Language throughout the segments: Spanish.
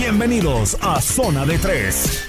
Bienvenidos a Zona de Tres.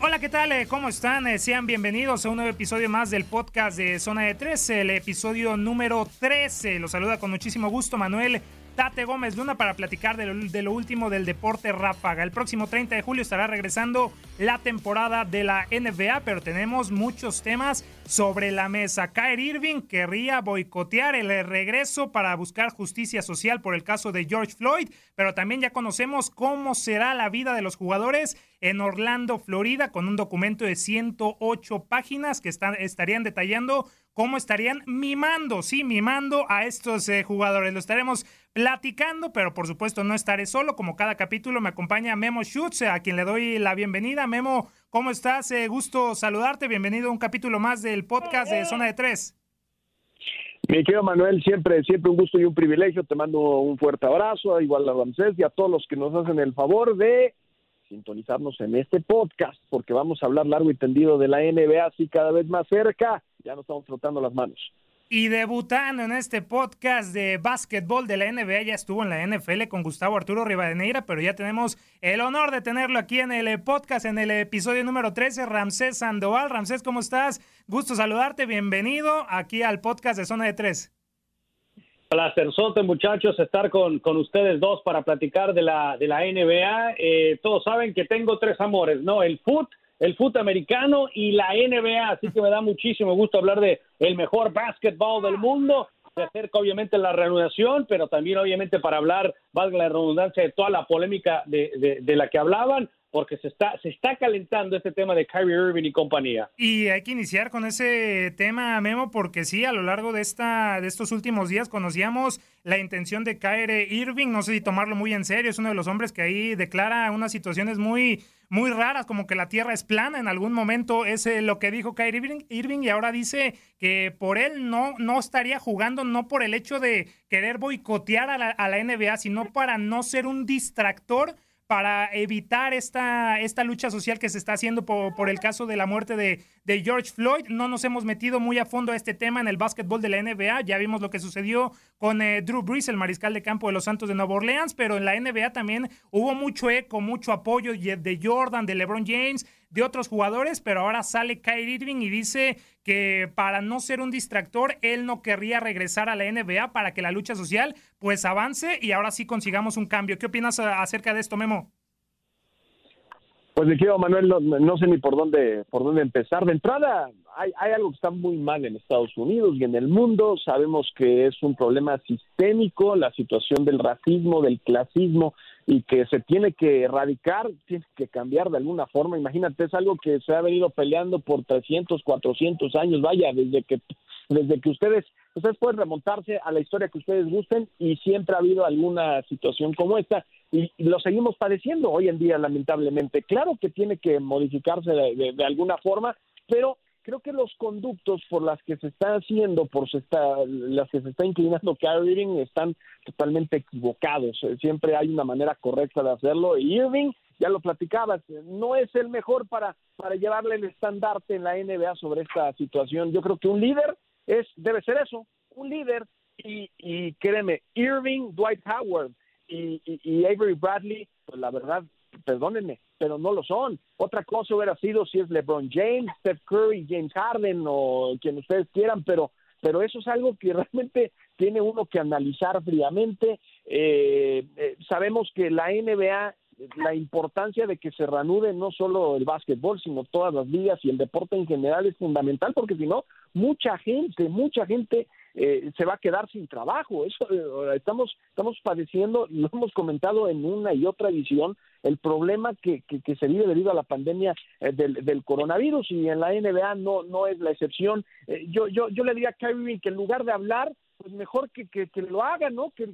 Hola, ¿qué tal? Eh, ¿Cómo están? Eh, Sean bienvenidos a un nuevo episodio más del podcast de Zona de 13, el episodio número 13. Los saluda con muchísimo gusto Manuel Tate Gómez Luna para platicar de lo, último del deporte ráfaga. El próximo 30 de julio estará regresando la temporada de la NBA, pero tenemos muchos temas sobre la mesa. Kyrie Irving querría boicotear el regreso para buscar justicia social por el caso de George Floyd, pero también ya conocemos cómo será la vida de los jugadores en Orlando, Florida, con un documento de 108 páginas que estarían detallando cómo estarían mimando, sí, mimando a estos eh, jugadores. Lo estaremos platicando, pero por supuesto no estaré solo. Como cada capítulo me acompaña Memo Schutz, a quien le doy la bienvenida. Memo, ¿cómo estás? Eh, gusto saludarte. Bienvenido a un capítulo más del podcast de Zona de Tres. Mi querido Manuel, siempre, siempre un gusto y un privilegio. Te mando un fuerte abrazo, igual a Ramsés y a todos los que nos hacen el favor de sintonizarnos en este podcast, porque vamos a hablar largo y tendido de la NBA, así cada vez más cerca. Ya nos estamos frotando las manos. Y debutando en este podcast de básquetbol de la NBA, ya estuvo en la NFL con Gustavo Arturo Rivadeneira, pero ya tenemos el honor de tenerlo aquí en el podcast, en el episodio número 13, Ramsés Sandoval. Ramsés, ¿cómo estás? Gusto saludarte, bienvenido aquí al podcast de Zona de Tres. Placerzote, muchachos, estar con, con ustedes dos para platicar de la, de la NBA. Eh, todos saben que tengo tres amores, ¿no? El foot, el foot americano y la NBA, así que me da muchísimo gusto hablar de el mejor básquetbol del mundo. Se acerca obviamente la reanudación, pero también obviamente para hablar, valga la redundancia, de toda la polémica de, de, de la que hablaban porque se está, se está calentando este tema de Kyrie Irving y compañía. Y hay que iniciar con ese tema, Memo, porque sí, a lo largo de, esta, de estos últimos días conocíamos la intención de Kyrie Irving, no sé si tomarlo muy en serio, es uno de los hombres que ahí declara unas situaciones muy, muy raras, como que la Tierra es plana en algún momento, es eh, lo que dijo Kyrie Irving, Irving, y ahora dice que por él no, no estaría jugando, no por el hecho de querer boicotear a la, a la NBA, sino para no ser un distractor para evitar esta, esta lucha social que se está haciendo por, el caso de la muerte de, de, George Floyd. No nos hemos metido muy a fondo a este tema en el básquetbol de la NBA. Ya vimos lo que sucedió con eh, Drew Brees, el mariscal de campo de los Santos de Nueva Orleans, pero en la NBA también hubo mucho eco, mucho apoyo de Jordan, de LeBron James, de otros jugadores, pero ahora sale Kyrie Irving y dice que para no ser un distractor, él no querría regresar a la NBA para que la lucha social pues avance y ahora sí consigamos un cambio. ¿Qué opinas acerca de esto, Memo? Pues de Manuel, no, sé ni por dónde, por dónde empezar. De entrada, hay, algo que está muy mal en Estados Unidos y en el mundo. Sabemos que es un problema sistémico, la situación del racismo, del clasismo, y que se tiene que erradicar, tiene que cambiar de alguna forma. Imagínate, es algo que se ha venido peleando por 300, 400 años, vaya, desde que desde que ustedes, ustedes pueden remontarse a la historia que ustedes gusten y siempre ha habido alguna situación como esta y, lo seguimos padeciendo hoy en día, lamentablemente. Claro que tiene que modificarse de, alguna forma, pero creo que los conductos por las que se está haciendo, por se está, las que se está inclinando Kyrie Irving están totalmente equivocados. Siempre hay una manera correcta de hacerlo. Y Irving, ya lo platicabas, no es el mejor para, para llevarle el estandarte en la NBA sobre esta situación. Yo creo que un líder es debe ser eso, un líder y, y créeme, Irving, Dwight Howard y, y, Avery Bradley, pues la verdad, perdónenme, pero no lo son. Otra cosa hubiera sido si es LeBron James, Steph Curry, James Harden o quien ustedes quieran, pero pero eso es algo que realmente tiene uno que analizar fríamente. Eh, eh, sabemos que la NBA la importancia de que se reanude no solo el básquetbol, sino todas las ligas y el deporte en general es fundamental, porque si no, mucha gente, mucha gente eh, se va a quedar sin trabajo. Eso eh, estamos estamos padeciendo, lo hemos comentado en una y otra edición, el problema que, que, se vive debido a la pandemia eh, del, coronavirus y en la NBA no no es la excepción. yo yo yo le diría a Kyrie que en lugar de hablar pues mejor que, que, lo haga, ¿no? Que,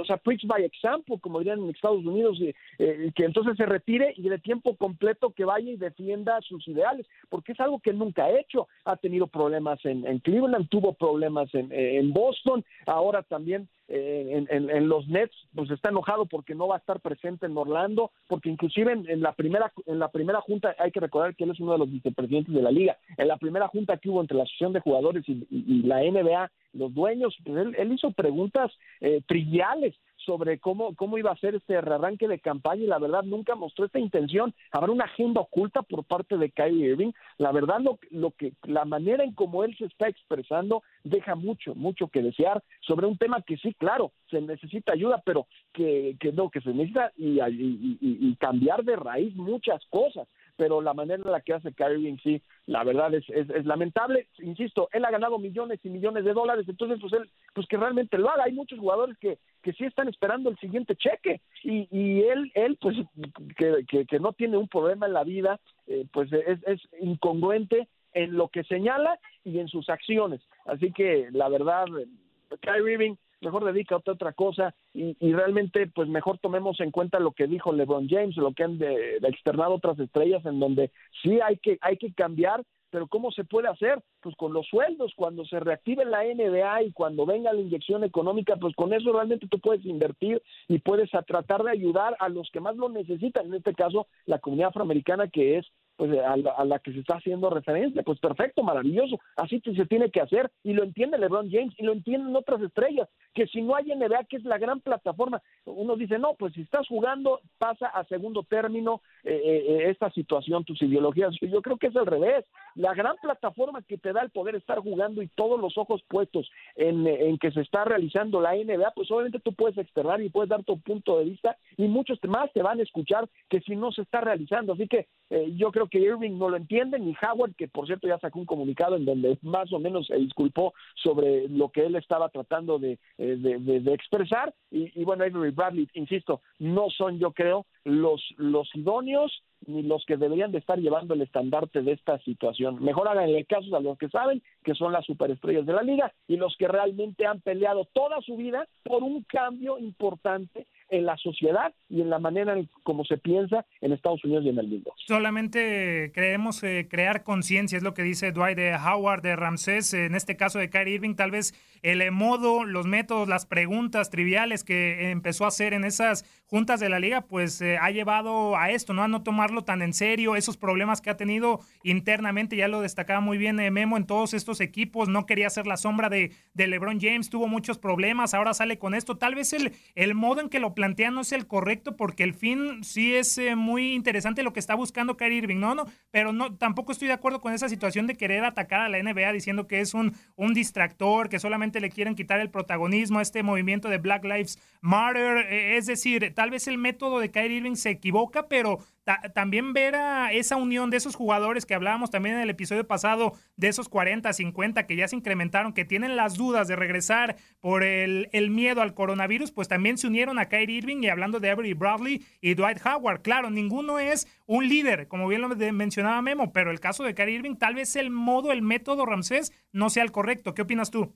o sea, preach by example, como dirían en Estados Unidos, eh, que entonces se retire y de tiempo completo que vaya y defienda sus ideales, porque es algo que nunca ha hecho. Ha tenido problemas en, Cleveland, tuvo problemas en, en Boston, ahora también eh, en, los Nets, pues está enojado porque no va a estar presente en Orlando, porque inclusive en, la primera en la primera junta hay que recordar que él es uno de los vicepresidentes de la liga. En la primera junta que hubo entre la asociación de jugadores y, la NBA, los dueños, pues él, hizo preguntas eh, triviales sobre cómo, cómo iba a ser este rearranque de campaña y la verdad nunca mostró esta intención. Habrá una agenda oculta por parte de Kyrie Irving. La verdad lo, lo que la manera en cómo él se está expresando deja mucho, mucho que desear sobre un tema que sí, claro, se necesita ayuda, pero que, que no, que se necesita y, y cambiar de raíz muchas cosas pero la manera en la que hace Kyrie sí, la verdad es, es, lamentable. Insisto, él ha ganado millones y millones de dólares, entonces pues él, pues que realmente lo haga. Hay muchos jugadores que, que sí están esperando el siguiente cheque y, y él, él pues que, que, no tiene un problema en la vida, eh, pues es, es incongruente en lo que señala y en sus acciones. Así que la verdad, Kyrie mejor dedica a otra cosa y, realmente pues mejor tomemos en cuenta lo que dijo LeBron James, lo que han de, externado otras estrellas en donde sí hay que hay que cambiar, pero ¿cómo se puede hacer? Pues con los sueldos, cuando se reactive la NBA y cuando venga la inyección económica, pues con eso realmente tú puedes invertir y puedes tratar de ayudar a los que más lo necesitan, en este caso la comunidad afroamericana que es pues a la, que se está haciendo referencia, pues perfecto, maravilloso, así se tiene que hacer y lo entiende LeBron James y lo entienden otras estrellas, que si no hay NBA, que es la gran plataforma, uno dice, no, pues si estás jugando pasa a segundo término eh, eh, eh, esta situación, tus ideologías, yo creo que es al revés, la gran plataforma que te da el poder estar jugando y todos los ojos puestos en, en que se está realizando la NBA, pues obviamente tú puedes externar y puedes dar tu punto de vista y muchos más te van a escuchar que si no se está realizando, así que yo creo que Irving no lo entiende, ni Howard, que por cierto ya sacó un comunicado en donde más o menos se disculpó sobre lo que él estaba tratando de, eh, de, expresar. Y, y, bueno, Avery Bradley, insisto, no son, yo creo, los, los idóneos ni los que deberían de estar llevando el estandarte de esta situación. Mejor hagan el caso a los que saben que son las superestrellas de la liga y los que realmente han peleado toda su vida por un cambio importante en la sociedad y en la manera en como se piensa en Estados Unidos y en el mundo. Solamente creemos eh, crear conciencia, es lo que dice Dwight de Howard de Ramsés, en este caso de Kyrie Irving, tal vez el eh, modo, los métodos, las preguntas triviales que empezó a hacer en esas juntas de la liga, pues eh, ha llevado a esto, ¿no? A no tomarlo tan en serio, esos problemas que ha tenido internamente, ya lo destacaba muy bien Memo en todos estos equipos, no quería ser la sombra de, de LeBron James, tuvo muchos problemas, ahora sale con esto, tal vez el, el modo en que lo plantea no es el correcto porque el fin sí es muy interesante lo que está buscando Kyrie Irving, no, no, pero no, tampoco estoy de acuerdo con esa situación de querer atacar a la NBA diciendo que es un, un distractor, que solamente le quieren quitar el protagonismo a este movimiento de Black Lives Matter. E, es decir, tal vez el método de Kyrie Irving se equivoca, pero también ver a esa unión de esos jugadores que hablábamos también en el episodio pasado, de esos 40, 50 que ya se incrementaron, que tienen las dudas de regresar por el, el miedo al coronavirus, pues también se unieron a Kyrie Irving y hablando de Avery Bradley y Dwight Howard. Claro, ninguno es un líder, como bien lo mencionaba Memo, pero el caso de Kyrie Irving, tal vez el modo, el método Ramsés no sea el correcto. ¿Qué opinas tú?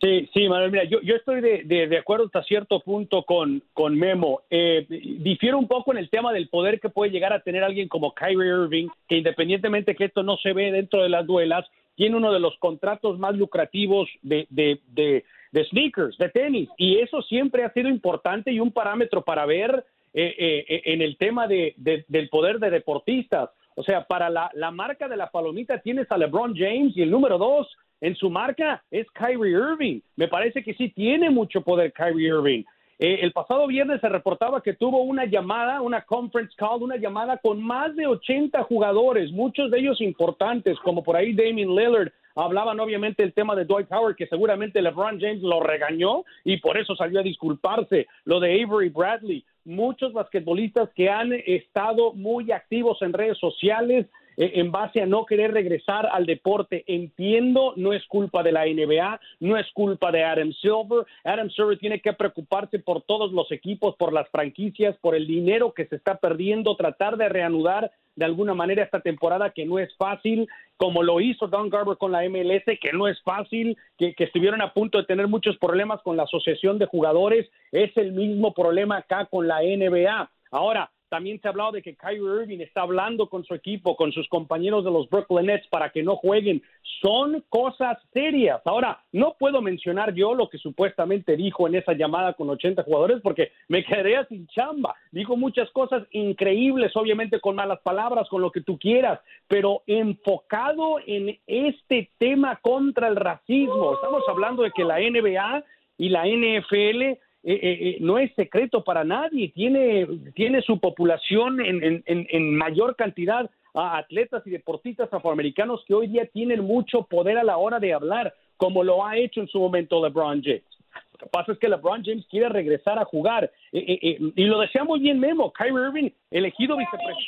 Sí, sí, Manuel, mira, yo, yo estoy de, de, acuerdo hasta cierto punto con, con Memo. Eh, difiero un poco en el tema del poder que puede llegar a tener alguien como Kyrie Irving, que independientemente que esto no se ve dentro de las duelas, tiene uno de los contratos más lucrativos de, de, de, de sneakers, de tenis, y eso siempre ha sido importante y un parámetro para ver eh, eh, en el tema de, del poder de deportistas. O sea, para la, la marca de la palomita tienes a LeBron James y el número dos en su marca es Kyrie Irving. Me parece que sí tiene mucho poder Kyrie Irving. Eh, el pasado viernes se reportaba que tuvo una llamada, una conference call, una llamada con más de 80 jugadores, muchos de ellos importantes, como por ahí Damien Lillard. Hablaban obviamente el tema de Dwight Howard, que seguramente LeBron James lo regañó y por eso salió a disculparse. Lo de Avery Bradley, muchos basquetbolistas que han estado muy activos en redes sociales, en base a no querer regresar al deporte. Entiendo, no es culpa de la NBA, no es culpa de Adam Silver. Adam Silver tiene que preocuparse por todos los equipos, por las franquicias, por el dinero que se está perdiendo, tratar de reanudar de alguna manera esta temporada que no es fácil, como lo hizo Don Garber con la MLS, que no es fácil, que, que, estuvieron a punto de tener muchos problemas con la asociación de jugadores, es el mismo problema acá con la NBA. Ahora, también se ha hablado de que Kyrie Irving está hablando con su equipo, con sus compañeros de los Brooklyn Nets para que no jueguen. Son cosas serias. Ahora, no puedo mencionar yo lo que supuestamente dijo en esa llamada con 80 jugadores porque me quedaría sin chamba. Dijo muchas cosas increíbles, obviamente con malas palabras, con lo que tú quieras, pero enfocado en este tema contra el racismo. Estamos hablando de que la NBA y la NFL eh, eh, eh, no es secreto para nadie, tiene, tiene su población en, en, en mayor cantidad a atletas y deportistas afroamericanos que hoy día tienen mucho poder a la hora de hablar, como lo ha hecho en su momento LeBron James. Lo que pasa es que LeBron James quiere regresar a jugar. Eh, eh, y lo decía muy bien Memo. Kyrie Irving, elegido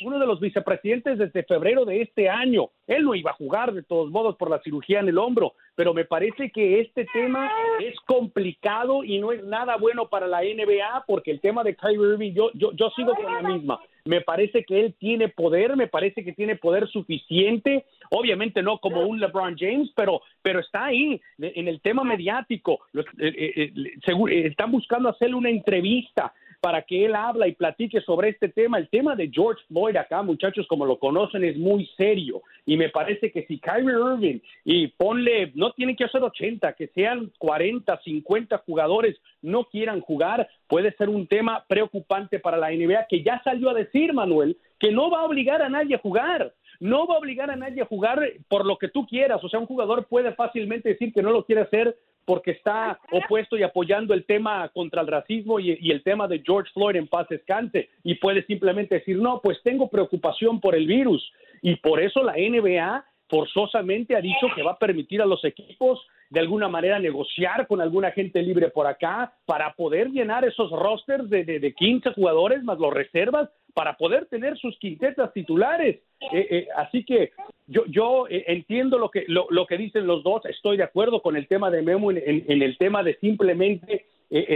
uno de los vicepresidentes desde febrero de este año. Él no iba a jugar de todos modos por la cirugía en el hombro. Pero me parece que este tema es complicado y no es nada bueno para la NBA porque el tema de Kyrie Irving, yo, yo, yo sigo con la misma me parece que él tiene poder, me parece que tiene poder suficiente, obviamente no como un LeBron James, pero, pero está ahí en el tema mediático. Eh, eh, eh, están buscando hacerle una entrevista para que él habla y platique sobre este tema. El tema de George Floyd acá, muchachos, como lo conocen, es muy serio. Y me parece que si Kyrie Irving y ponle, no tienen que hacer 80, que sean 40, 50 jugadores no quieran jugar, puede ser un tema preocupante para la NBA, que ya salió a decir, Manuel, que no va a obligar a nadie a jugar no va a obligar a nadie a jugar por lo que tú quieras. O sea, un jugador puede fácilmente decir que no lo quiere hacer porque está opuesto y apoyando el tema contra el racismo y, el tema de George Floyd en paz descanse. Y puede simplemente decir, no, pues tengo preocupación por el virus y por eso la NBA forzosamente ha dicho que va a permitir a los equipos de alguna manera negociar con alguna gente libre por acá para poder llenar esos rosters de, de, de 15 jugadores más los reservas para poder tener sus quintetas titulares. Eh, eh, así que yo, yo eh, entiendo lo que, lo, lo, que dicen los dos, estoy de acuerdo con el tema de Memo en, el tema de simplemente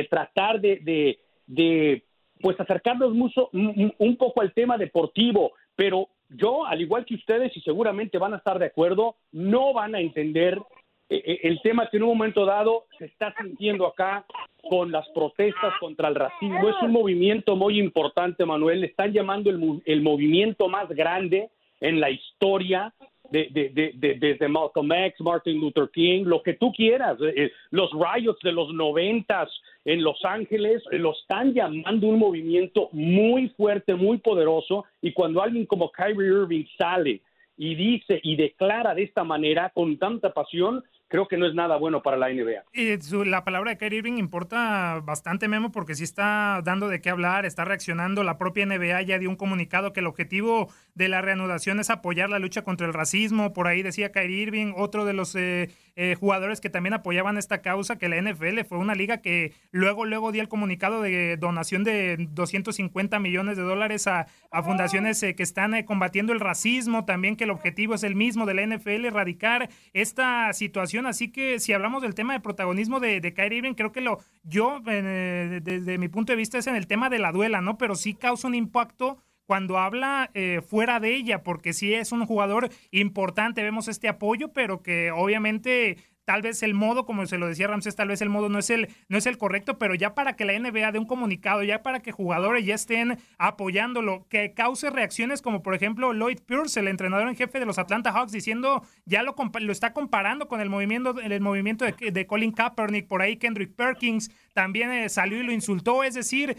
tratar de, de, de, pues acercarnos mucho, un, poco al tema deportivo, pero yo, al igual que ustedes, y seguramente van a estar de acuerdo, no van a entender el tema que en un momento dado se está sintiendo acá con las protestas contra el racismo. Es un movimiento muy importante, Manuel. Le están llamando el, el movimiento más grande en la historia de, de, de, desde Malcolm X, Martin Luther King, lo que tú quieras. Eh, los riots de los noventas en Los Ángeles lo están llamando un movimiento muy fuerte, muy poderoso. Y cuando alguien como Kyrie Irving sale y dice y declara de esta manera con tanta pasión, creo que no es nada bueno para la NBA. Y la palabra de Kyrie Irving importa bastante, Memo, porque sí está dando de qué hablar, está reaccionando. La propia NBA ya dio un comunicado que el objetivo de la reanudación es apoyar la lucha contra el racismo. Por ahí decía Kyrie Irving, otro de los eh, eh, jugadores que también apoyaban esta causa, que la NFL fue una liga que luego, luego dio el comunicado de donación de 250 millones de dólares a, fundaciones eh, que están combatiendo el racismo. También que el objetivo es el mismo de la NFL, erradicar esta situación Así que si hablamos del tema de protagonismo de, de Kyrie Irving, creo que lo yo, eh, desde mi punto de vista, es en el tema de la duela, ¿no? Pero sí causa un impacto cuando habla eh, fuera de ella, porque sí es un jugador importante, vemos este apoyo, pero que obviamente tal vez el modo, como se lo decía Ramsés, tal vez el modo no es el, no es el correcto, pero ya para que la NBA dé un comunicado, ya para que jugadores ya estén apoyándolo, que cause reacciones como por ejemplo Lloyd Pierce, el entrenador en jefe de los Atlanta Hawks, diciendo, ya lo, lo está comparando con el movimiento, el movimiento de, de Colin Kaepernick, por ahí Kendrick Perkins también eh, salió y lo insultó, es decir,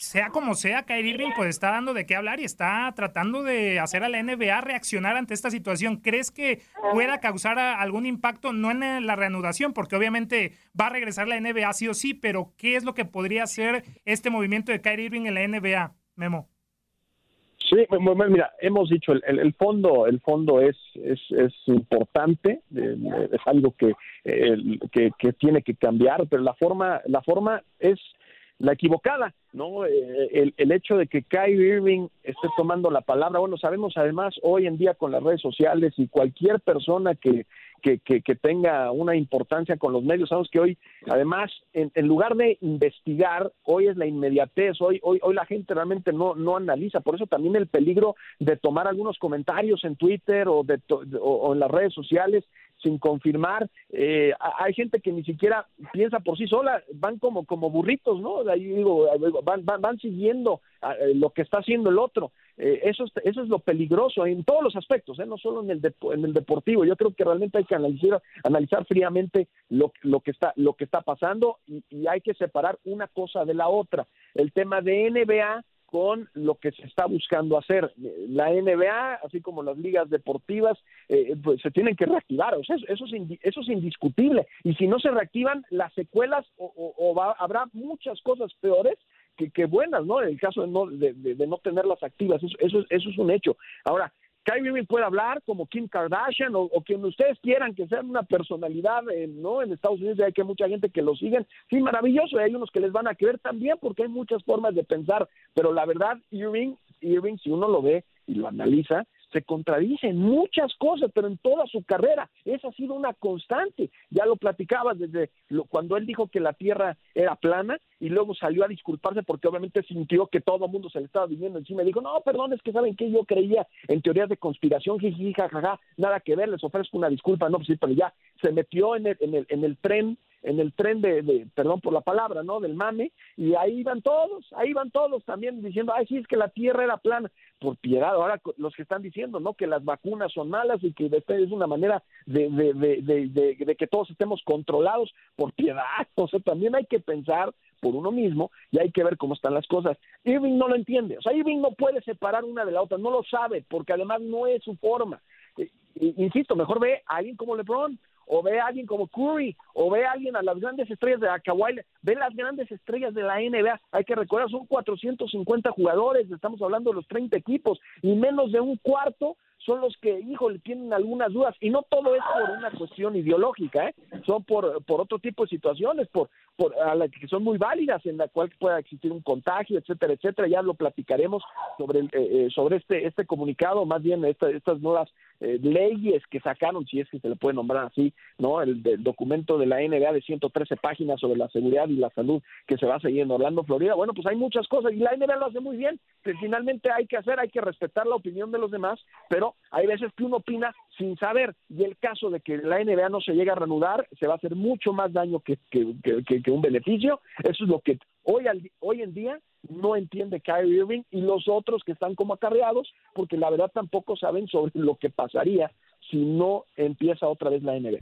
sea como sea, Kyrie Irving pues está dando de qué hablar y está tratando de hacer a la NBA reaccionar ante esta situación. ¿Crees que pueda causar algún impacto, no en la reanudación, porque obviamente va a regresar la NBA sí o sí, pero qué es lo que podría hacer este movimiento de Kyrie Irving en la NBA, Memo? Sí, mira, hemos dicho, el, el fondo el fondo es, es, es importante, es algo que, que, que tiene que cambiar, pero la forma, la forma es la equivocada, ¿no? Eh, el, el, hecho de que Kyrie Irving esté tomando la palabra, bueno, sabemos además hoy en día con las redes sociales y cualquier persona que, que, que, tenga una importancia con los medios, sabemos que hoy, además, en, en, lugar de investigar, hoy es la inmediatez, hoy, hoy, hoy la gente realmente no, no analiza, por eso también el peligro de tomar algunos comentarios en Twitter o, de, o en las redes sociales sin confirmar. Eh, hay gente que ni siquiera piensa por sí sola, van como, como burritos, ¿no? Ahí digo, van, van, van siguiendo eh, lo que está haciendo el otro. Eh, eso, es, eso es lo peligroso en todos los aspectos, ¿eh? no solo en el, en el deportivo. Yo creo que realmente hay que analizar, analizar fríamente lo, lo, que está, lo que está pasando y, y hay que separar una cosa de la otra. El tema de NBA con lo que se está buscando hacer. La NBA, así como las ligas deportivas, eh, pues se tienen que reactivar, o sea, eso, es, eso es indiscutible. Y si no se reactivan, las secuelas o, habrá muchas cosas peores que, que, buenas, ¿no? En el caso de no, de no tenerlas activas, eso, eso, eso es un hecho. Ahora, Kyrie puede hablar como Kim Kardashian o, quien ustedes quieran que sea una personalidad, ¿no? En Estados Unidos hay que mucha gente que lo siguen. Sí, maravilloso. hay unos que les van a creer también porque hay muchas formas de pensar. Pero la verdad, Irving, Irving, si uno lo ve y lo analiza, se contradice en muchas cosas, pero en toda su carrera. Esa ha sido una constante. Ya lo platicabas desde lo, cuando él dijo que la Tierra era plana y luego salió a disculparse porque obviamente sintió que todo el mundo se le estaba viniendo encima y dijo, no, perdón, es que saben que yo creía en teorías de conspiración, jiji, jajaja, nada que ver, les ofrezco una disculpa, no, pues sí, pero ya se metió en el, en el, en el tren en el tren de, perdón por la palabra, ¿no? Del mame, y ahí iban todos, ahí van todos también diciendo, ay, sí, es que la tierra era plana, por piedad, ahora los que están diciendo, ¿no? Que las vacunas son malas y que es una manera de, de, de, de, que todos estemos controlados, por piedad, o sea, también hay que pensar por uno mismo y hay que ver cómo están las cosas. Irving no lo entiende, o sea, Irving no puede separar una de la otra, no lo sabe, porque además no es su forma. Eh, insisto, mejor ve a alguien como LeBron, o ve a alguien como Curry, o ve a alguien a las grandes estrellas de Kawhi, ve las grandes estrellas de la NBA. Hay que recordar, son 450 jugadores, estamos hablando de los 30 equipos, y menos de un cuarto son los que, híjole, tienen algunas dudas, y no todo es por una cuestión ideológica, ¿eh? son por, por otro tipo de situaciones, por, por a la que son muy válidas, en la cual pueda existir un contagio, etcétera, etcétera, ya lo platicaremos sobre, eh, eh, sobre este, este comunicado, más bien estas nuevas eh, leyes que sacaron, si es que se le puede nombrar así, ¿no? El, documento de la NBA de 113 páginas sobre la seguridad y la salud que se va a seguir en Orlando, Florida. Bueno, pues hay muchas cosas y la NBA lo hace muy bien. Que finalmente hay que hacer, hay que respetar la opinión de los demás, pero hay veces que uno opina sin saber. Y el caso de que la NBA no se llegue a reanudar, se va a hacer mucho más daño que, que, un beneficio. Eso es lo que hoy, hoy en día no entiende Kyrie Irving y los otros que están como acarreados, porque la verdad tampoco saben sobre lo que pasaría si no empieza otra vez la NBA.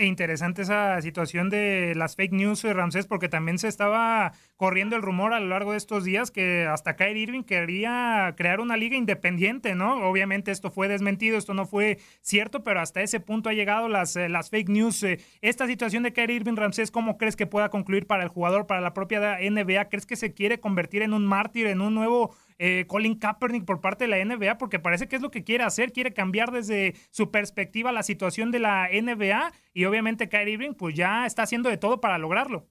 E interesante esa situación de las fake news, eh, Ramsés, porque también se estaba corriendo el rumor a lo largo de estos días que hasta Kyrie Irving quería crear una liga independiente, ¿no? Obviamente esto fue desmentido, esto no fue cierto, pero hasta ese punto ha llegado las, eh, las fake news. Eh. Esta situación de Kyrie Irving, Ramsés, ¿cómo crees que pueda concluir para el jugador, para la propia NBA? ¿Crees que se quiere convertir en un mártir, en un nuevo eh, Colin Kaepernick por parte de la NBA, porque parece que es lo que quiere hacer, quiere cambiar desde su perspectiva la situación de la NBA y obviamente Kyrie Irving pues ya está haciendo de todo para lograrlo.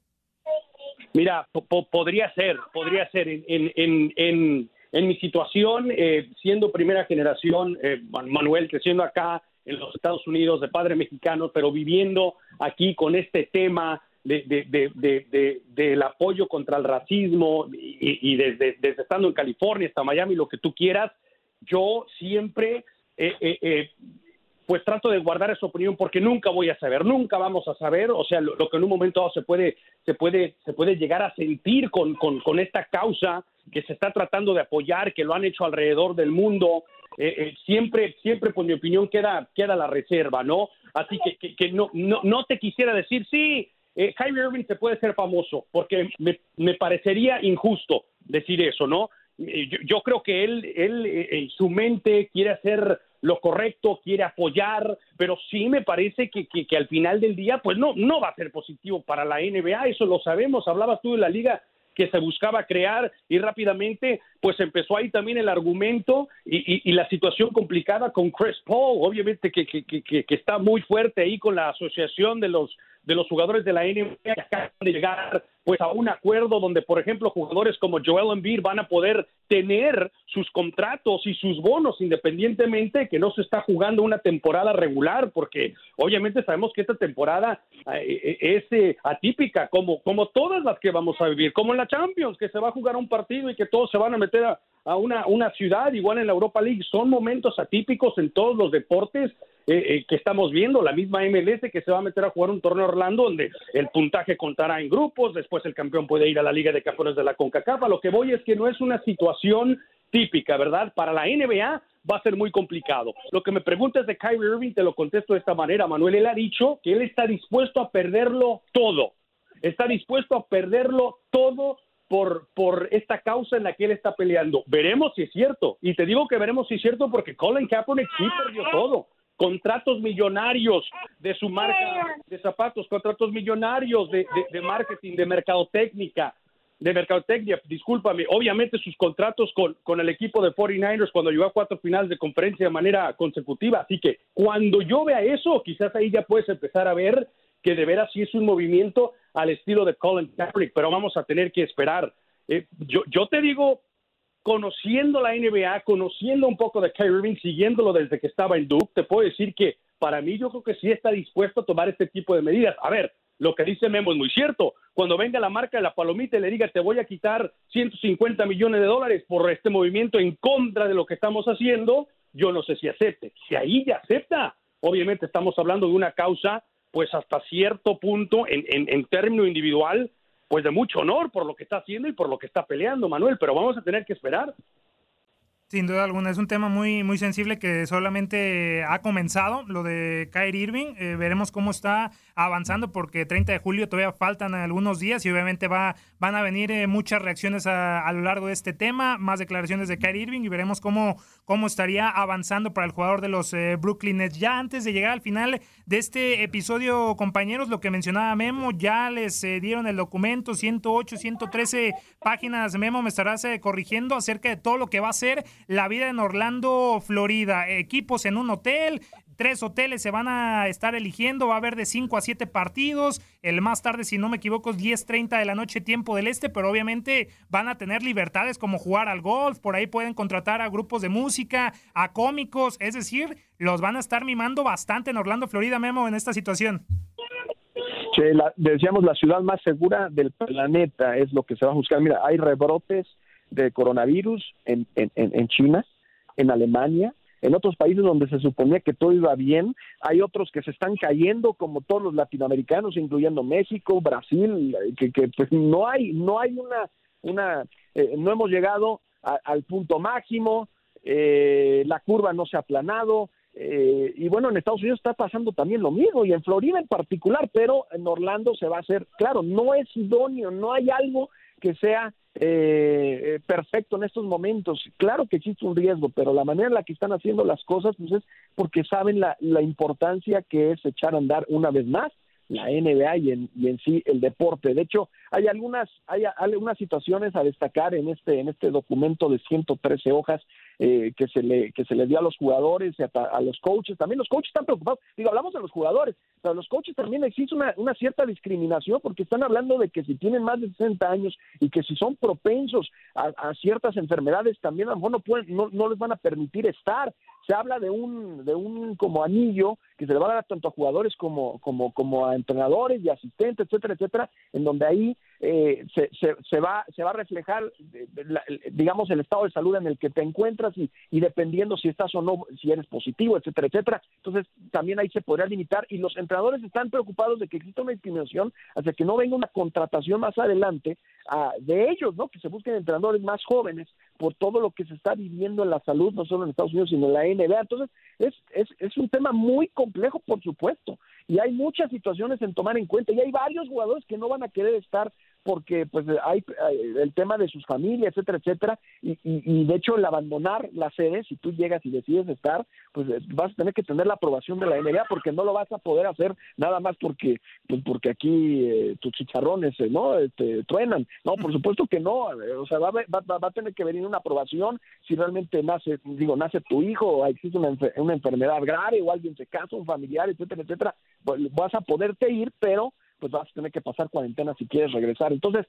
Mira, podría ser, podría ser en, en, mi situación, eh, siendo primera generación, eh, Manuel, creciendo acá en los Estados Unidos de padre mexicano, pero viviendo aquí con este tema de, del apoyo contra el racismo y, desde, desde, estando en California hasta Miami, lo que tú quieras, yo siempre, eh, eh, eh, pues trato de guardar esa opinión porque nunca voy a saber, nunca vamos a saber, o sea, lo, que en un momento se puede, se puede, se puede llegar a sentir con, con, con, esta causa que se está tratando de apoyar, que lo han hecho alrededor del mundo. siempre, siempre, por mi opinión, queda, queda la reserva, ¿no? Así que, que, no, no, no te quisiera decir, sí, eh, Kyrie Irving se puede ser famoso, porque me, parecería injusto decir eso, ¿no? Eh, yo, creo que él, él eh, en su mente quiere hacer lo correcto, quiere apoyar, pero sí me parece que, que, al final del día, pues no, no va a ser positivo para la NBA, eso lo sabemos, hablabas tú de la liga que se buscaba crear y rápidamente pues empezó ahí también el argumento y, la situación complicada con Chris Paul, obviamente que, que, que, está muy fuerte ahí con la asociación de los de los jugadores de la NBA que acaban de llegar pues a un acuerdo donde, por ejemplo, jugadores como Joel Embiid van a poder tener sus contratos y sus bonos independientemente que no se está jugando una temporada regular, porque obviamente sabemos que esta temporada eh, es eh, atípica, como, como todas las que vamos a vivir, como en la Champions, que se va a jugar un partido y que todos se van a meter a, a una, una ciudad, igual en la Europa League. Son momentos atípicos en todos los deportes eh, eh, que estamos viendo, la misma MLS que se va a meter a jugar un torneo Orlando donde el puntaje contará en grupos, después el campeón puede ir a la Liga de Campeones de la CONCACAF. lo que voy es que no es una situación típica, ¿verdad? Para la NBA va a ser muy complicado. Lo que me preguntas de Kyrie Irving te lo contesto de esta manera, Manuel. Él ha dicho que él está dispuesto a perderlo todo. Está dispuesto a perderlo todo por, por esta causa en la que él está peleando. Veremos si es cierto. Y te digo que veremos si es cierto porque Colin Kaepernick sí perdió todo contratos millonarios de su marca de zapatos, contratos millonarios de, de, marketing, de mercadotecnia, de mercadotecnia, discúlpame, obviamente sus contratos con, con el equipo de 49ers cuando llegó a cuatro finales de conferencia de manera consecutiva. Así que cuando yo vea eso, quizás ahí ya puedes empezar a ver que de veras sí es un movimiento al estilo de Colin Kaepernick, pero vamos a tener que esperar. Eh, yo, yo te digo, conociendo la NBA, conociendo un poco de Kyrie Irving, siguiéndolo desde que estaba en Duke, te puedo decir que para mí yo creo que sí está dispuesto a tomar este tipo de medidas. A ver, lo que dice Memo es muy cierto. Cuando venga la marca de la palomita y le diga te voy a quitar 150 millones de dólares por este movimiento en contra de lo que estamos haciendo, yo no sé si acepte. Si ahí ya acepta, obviamente estamos hablando de una causa, pues hasta cierto punto, en, en, término individual, pues de mucho honor por lo que está haciendo y por lo que está peleando, Manuel, pero vamos a tener que esperar. Sin duda alguna, es un tema muy, muy sensible que solamente ha comenzado, lo de Kyrie Irving. Eh, veremos cómo está avanzando porque 30 de julio todavía faltan algunos días y obviamente va, van a venir eh, muchas reacciones a, lo largo de este tema, más declaraciones de Kyrie Irving y veremos cómo, cómo estaría avanzando para el jugador de los eh, Brooklyn Nets. Ya antes de llegar al final de este episodio, compañeros, lo que mencionaba Memo, ya les eh, dieron el documento, 108, 113 páginas, Memo, me estarás corrigiendo acerca de todo lo que va a ser la vida en Orlando, Florida. Equipos en un hotel, tres hoteles se van a estar eligiendo, va a haber de 5 a 7 partidos, el más tarde, si no me equivoco, es 10.30 de la noche tiempo del este, pero obviamente van a tener libertades como jugar al golf, por ahí pueden contratar a grupos de música, a cómicos, es decir, los van a estar mimando bastante en Orlando, Florida, Memo, en esta situación. Decíamos la ciudad más segura del planeta es lo que se va a buscar. Mira, hay rebrotes de coronavirus en, en, en China, en Alemania, en otros países donde se suponía que todo iba bien, hay otros que se están cayendo, como todos los latinoamericanos, incluyendo México, Brasil, que, que pues no hay, no hay una, una, eh, no hemos llegado al punto máximo, eh, la curva no se ha aplanado, eh, y bueno, en Estados Unidos está pasando también lo mismo, y en Florida en particular, pero en Orlando se va a hacer, claro, no es idóneo, no hay algo que sea eh, eh, perfecto en estos momentos. Claro que existe un riesgo, pero la manera en la que están haciendo las cosas pues es porque saben la, la importancia que es echar a andar una vez más la NBA y en, y en sí el deporte. De hecho, hay algunas hay algunas situaciones a destacar en este en este documento de 113 hojas eh, que se le que se le dio a los jugadores y a, los coaches. También los coaches están preocupados. Digo, hablamos de los jugadores, pero los coaches también existe una, una cierta discriminación porque están hablando de que si tienen más de 60 años y que si son propensos a, ciertas enfermedades también a lo mejor no pueden no, no les van a permitir estar se habla de un de un como anillo que se le va a dar tanto a jugadores como como como a entrenadores y asistentes etcétera etcétera en donde ahí eh, se, se, va se va a reflejar digamos el estado de salud en el que te encuentras y, dependiendo si estás o no si eres positivo etcétera etcétera. Entonces también ahí se podría limitar y los entrenadores están preocupados de que exista una discriminación hasta que no venga una contratación más adelante ah, de ellos no que se busquen entrenadores más jóvenes por todo lo que se está viviendo en la salud no solo en Estados Unidos sino en la NBA entonces es, es, es un tema muy complejo por supuesto y hay muchas situaciones en tomar en cuenta y hay varios jugadores que no van a querer estar porque pues hay, el tema de sus familias, etcétera, etcétera, y, y, de hecho el abandonar la sede, si tú llegas y decides estar, pues eh, vas a tener que tener la aprobación de la NBA porque no lo vas a poder hacer nada más porque pues porque aquí eh, tus chicharrones eh, no te este, truenan, no, por supuesto que no, o sea va, va, va, a tener que venir una aprobación si realmente nace, digo, nace tu hijo o existe una, una enfermedad grave o alguien se casa, un familiar, etcétera, etcétera, pues vas a poderte ir, pero pues vas a tener que pasar cuarentena si quieres regresar. Entonces,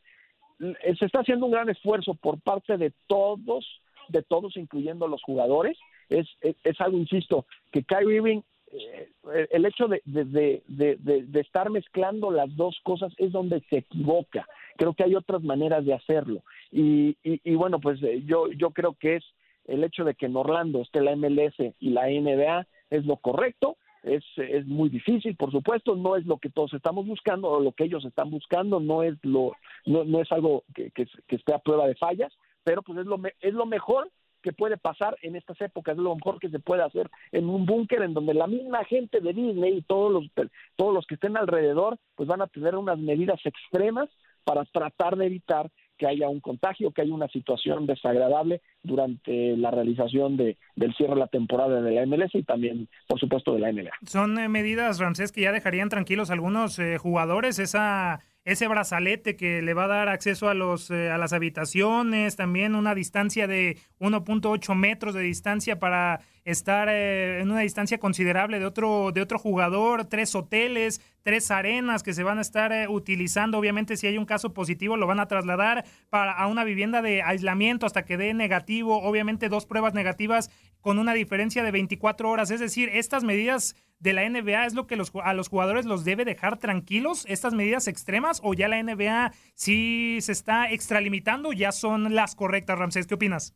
eh, se está haciendo un gran esfuerzo por parte de todos, de todos, incluyendo los jugadores. Es, es, algo, insisto, que Kyrie Irving, eh, el hecho de, de, de, de, estar mezclando las dos cosas es donde se equivoca. Creo que hay otras maneras de hacerlo. Y, y, y bueno, pues eh, yo, yo creo que es el hecho de que en Orlando esté la MLS y la NBA es lo correcto es, es muy difícil, por supuesto, no es lo que todos estamos buscando o lo que ellos están buscando, no es lo no, no es algo que, que, esté a prueba de fallas, pero pues es lo es lo mejor que puede pasar en estas épocas, es lo mejor que se puede hacer en un búnker en donde la misma gente de Disney y todos los todos los que estén alrededor pues van a tener unas medidas extremas para tratar de evitar que haya un contagio, que haya una situación desagradable durante la realización de, del cierre de la temporada de la MLS y también, por supuesto, de la NBA. Son eh, medidas, Ramsés, que ya dejarían tranquilos algunos eh, jugadores, esa ese brazalete que le va a dar acceso a, los, eh, a las habitaciones, también una distancia de 1.8 metros de distancia para estar eh, en una distancia considerable de otro, de otro jugador, tres hoteles, tres arenas que se van a estar eh, utilizando. Obviamente, si hay un caso positivo, lo van a trasladar para, a una vivienda de aislamiento hasta que dé negativo. Obviamente, dos pruebas negativas con una diferencia de 24 horas. Es decir, estas medidas de la NBA es lo que los, a los jugadores los debe dejar tranquilos, estas medidas extremas, o ya la NBA sí se está extralimitando, ya son las correctas, Ramsés, ¿qué opinas?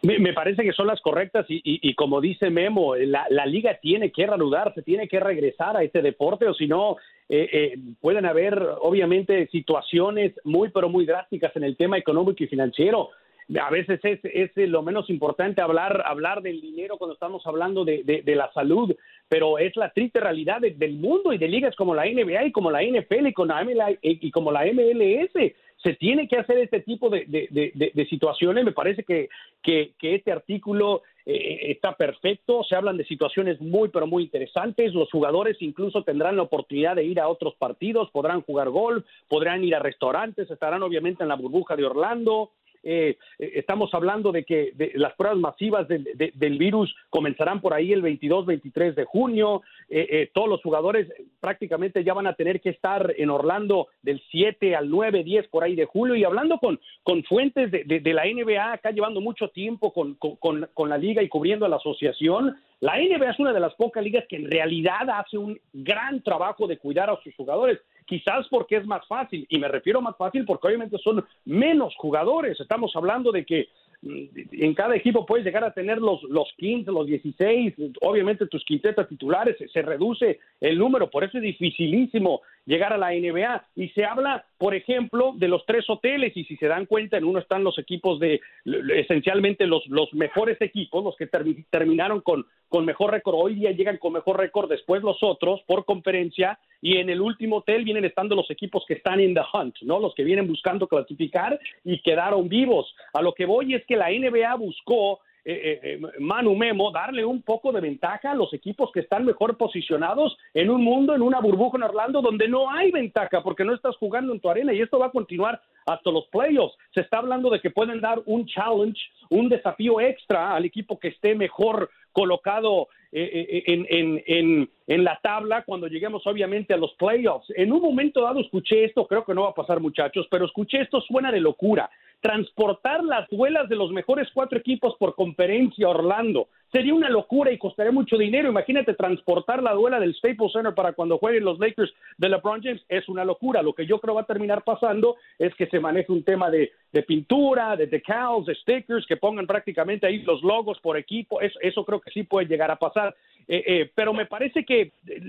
Me, parece que son las correctas y, como dice Memo, la, liga tiene que reanudarse, tiene que regresar a este deporte o si no, eh, eh, pueden haber obviamente situaciones muy pero muy drásticas en el tema económico y financiero a veces es, es, lo menos importante hablar, hablar del dinero cuando estamos hablando de, la salud, pero es la triste realidad del mundo y de ligas como la NBA y como la NFL y, con la y como la MLS. Se tiene que hacer este tipo de, de situaciones. Me parece que, que, que este artículo eh, está perfecto. Se hablan de situaciones muy, pero muy interesantes. Los jugadores incluso tendrán la oportunidad de ir a otros partidos, podrán jugar golf, podrán ir a restaurantes, estarán obviamente en la burbuja de Orlando Eh, eh, estamos hablando de que las pruebas masivas del virus comenzarán por ahí el 22, 23 de junio. Eh, todos los jugadores prácticamente ya van a tener que estar en Orlando del 7 al 9, 10 por ahí de julio. Y hablando con, con fuentes de, la NBA, acá llevando mucho tiempo con, con, con la liga y cubriendo a la asociación, la NBA es una de las pocas ligas que en realidad hace un gran trabajo de cuidar a sus jugadores quizás porque es más fácil, y me refiero más fácil porque obviamente son menos jugadores. Estamos hablando de que mm, en cada equipo puedes llegar a tener los, los 15, los 16, obviamente tus quintetas titulares, se, reduce el número, por eso es dificilísimo llegar a la NBA. Y se habla, por ejemplo, de los tres hoteles, y si se dan cuenta, en uno están los equipos de, esencialmente los, los mejores equipos, los que terminaron con, con mejor récord, hoy día llegan con mejor récord, después los otros por conferencia, y en el último hotel vienen estando los equipos que están en the hunt, ¿no? Los que vienen buscando clasificar y quedaron vivos. A lo que voy es que la NBA buscó eh, eh, eh, Manu Memo, darle un poco de ventaja a los equipos que están mejor posicionados en un mundo, en una burbuja en Orlando, donde no hay ventaja porque no estás jugando en tu arena y esto va a continuar hasta los playoffs. Se está hablando de que pueden dar un challenge, un desafío extra al equipo que esté mejor colocado en, en, en, en, la tabla cuando lleguemos obviamente a los playoffs. En un momento dado escuché esto, creo que no va a pasar muchachos, pero escuché esto, suena de locura transportar las duelas de los mejores cuatro equipos por conferencia Orlando. Sería una locura y costaría mucho dinero. Imagínate transportar la duela del Staples Center para cuando jueguen los Lakers de LeBron James. Es una locura. Lo que yo creo va a terminar pasando es que se maneje un tema de, pintura, de decals, de stickers, que pongan prácticamente ahí los logos por equipo. Eso, creo que sí puede llegar a pasar. Eh, eh, pero me parece que eh,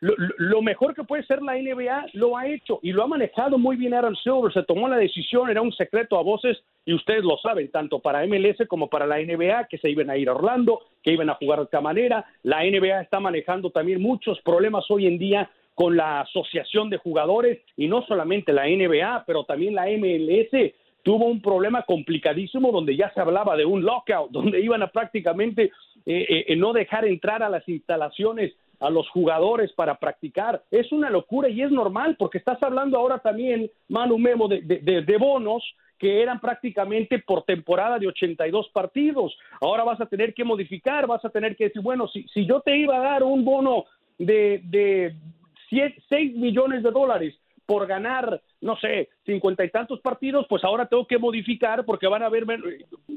lo, mejor que puede ser la NBA lo ha hecho y lo ha manejado muy bien Aaron Silver. Se tomó la decisión, era un secreto a voces y ustedes lo saben, tanto para MLS como para la NBA, que se iban a ir a Orlando, que iban a jugar de esta manera. La NBA está manejando también muchos problemas hoy en día con la asociación de jugadores y no solamente la NBA, pero también la MLS tuvo un problema complicadísimo donde ya se hablaba de un lockout, donde iban a prácticamente eh, eh, no dejar entrar a las instalaciones a los jugadores para practicar. Es una locura y es normal porque estás hablando ahora también, Manu Memo, de, de bonos que eran prácticamente por temporada de 82 partidos. Ahora vas a tener que modificar, vas a tener que decir, bueno, si, si yo te iba a dar un bono de, de 6 millones de dólares por ganar, no sé, cincuenta y tantos partidos, pues ahora tengo que modificar porque van a ver,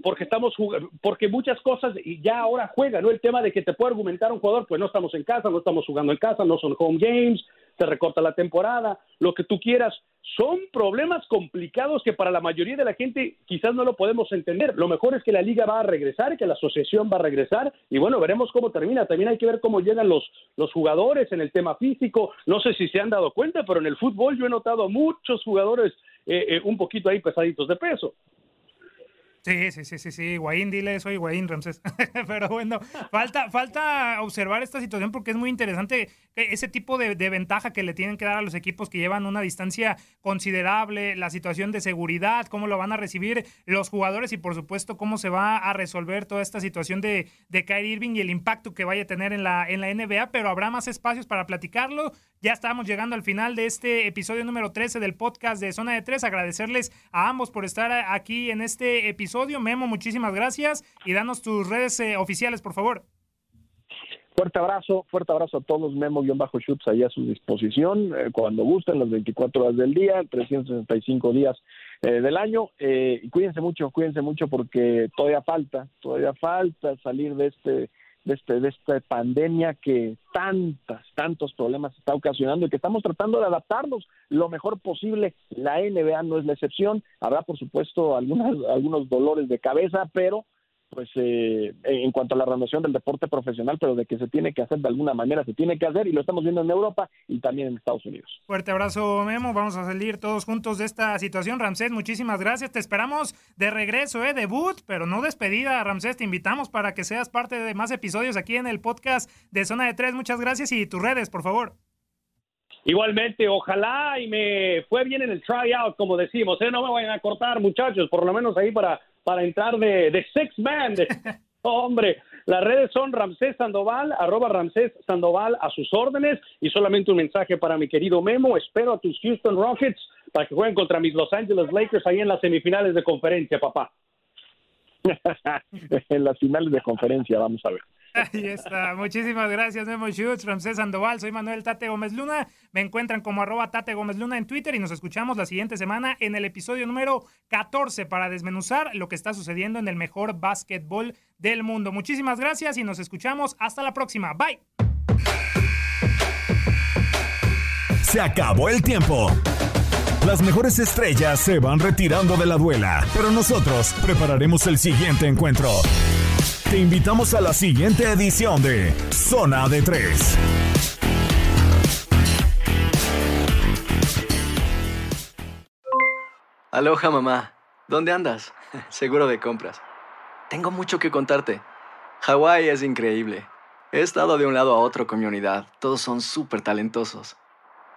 porque estamos porque muchas cosas ya ahora juegan, ¿no? El tema de que te puede argumentar un jugador, pues no estamos en casa, no estamos jugando en casa, no son home games, se recorta la temporada, lo que tú quieras. Son problemas complicados que para la mayoría de la gente quizás no lo podemos entender. Lo mejor es que la liga va a regresar, que la asociación va a regresar y bueno, veremos cómo termina. También hay que ver cómo llegan los, los jugadores en el tema físico. No sé si se han dado cuenta, pero en el fútbol yo he notado muchos jugadores eh, eh, un poquito ahí pesaditos de peso. Sí, sí, sí, sí, sí. Higuaín, dile eso Higuaín, Ramsés. Pero bueno, falta, falta observar esta situación porque es muy interesante ese tipo de, ventaja que le tienen que dar a los equipos que llevan una distancia considerable, la situación de seguridad, cómo lo van a recibir los jugadores y por supuesto cómo se va a resolver toda esta situación de, de Kyrie Irving y el impacto que vaya a tener en la, en la NBA, pero habrá más espacios para platicarlo. Ya estamos llegando al final de este episodio número 13 del podcast de Zona de Tres. Agradecerles a ambos por estar aquí en este episodio. Memo, muchísimas gracias y danos tus redes eh, oficiales, por favor. Fuerte abrazo, fuerte abrazo a todos, Memo-Shoots ahí a su disposición, eh, cuando gusten, las 24 horas del día, 365 días eh, del año. y cuídense mucho, cuídense mucho porque todavía falta, todavía falta salir de este de, este, de esta pandemia que tantas, tantos problemas está ocasionando y que estamos tratando de adaptarnos lo mejor posible. La NBA no es la excepción. Habrá, por supuesto, algunas, algunos dolores de cabeza, pero pues eh, en cuanto a la renovación del deporte profesional, pero de que se tiene que hacer de alguna manera, se tiene que hacer y lo estamos viendo en Europa y también en Estados Unidos. Fuerte abrazo, Memo. Vamos a salir todos juntos de esta situación. Ramsés, muchísimas gracias. Te esperamos de regreso, ¿eh? Debut, pero no despedida. Ramsés, te invitamos para que seas parte de más episodios aquí en el podcast de Zona de Tres. Muchas gracias y tus redes, por favor. Igualmente, ojalá y me fue bien en el tryout, como decimos, ¿eh? no me vayan a cortar, muchachos, por lo menos ahí para para entrar de, de six man, Hombre, las redes son Ramsés Sandoval, arroba Ramsés Sandoval a sus órdenes y solamente un mensaje para mi querido Memo. Espero a tus Houston Rockets para que jueguen contra mis Los Angeles Lakers ahí en las semifinales de conferencia, papá. en las finales de conferencia, vamos a ver. Ahí está. Muchísimas gracias, Memo Schutz, Ramsés Sandoval. Soy Manuel Tate Gómez Luna. Me encuentran como arroba Tate Gómez Luna en Twitter y nos escuchamos la siguiente semana en el episodio número 14 para desmenuzar lo que está sucediendo en el mejor básquetbol del mundo. Muchísimas gracias y nos escuchamos. Hasta la próxima. Bye. Se acabó el tiempo. Las mejores estrellas se van retirando de la duela, pero nosotros prepararemos el siguiente encuentro. Te invitamos a la siguiente edición de Zona de Tres. Aloha mamá, ¿dónde andas? Seguro de compras. Tengo mucho que contarte. Hawái es increíble. He estado de un lado a otro con mi unidad. Todos son súper talentosos.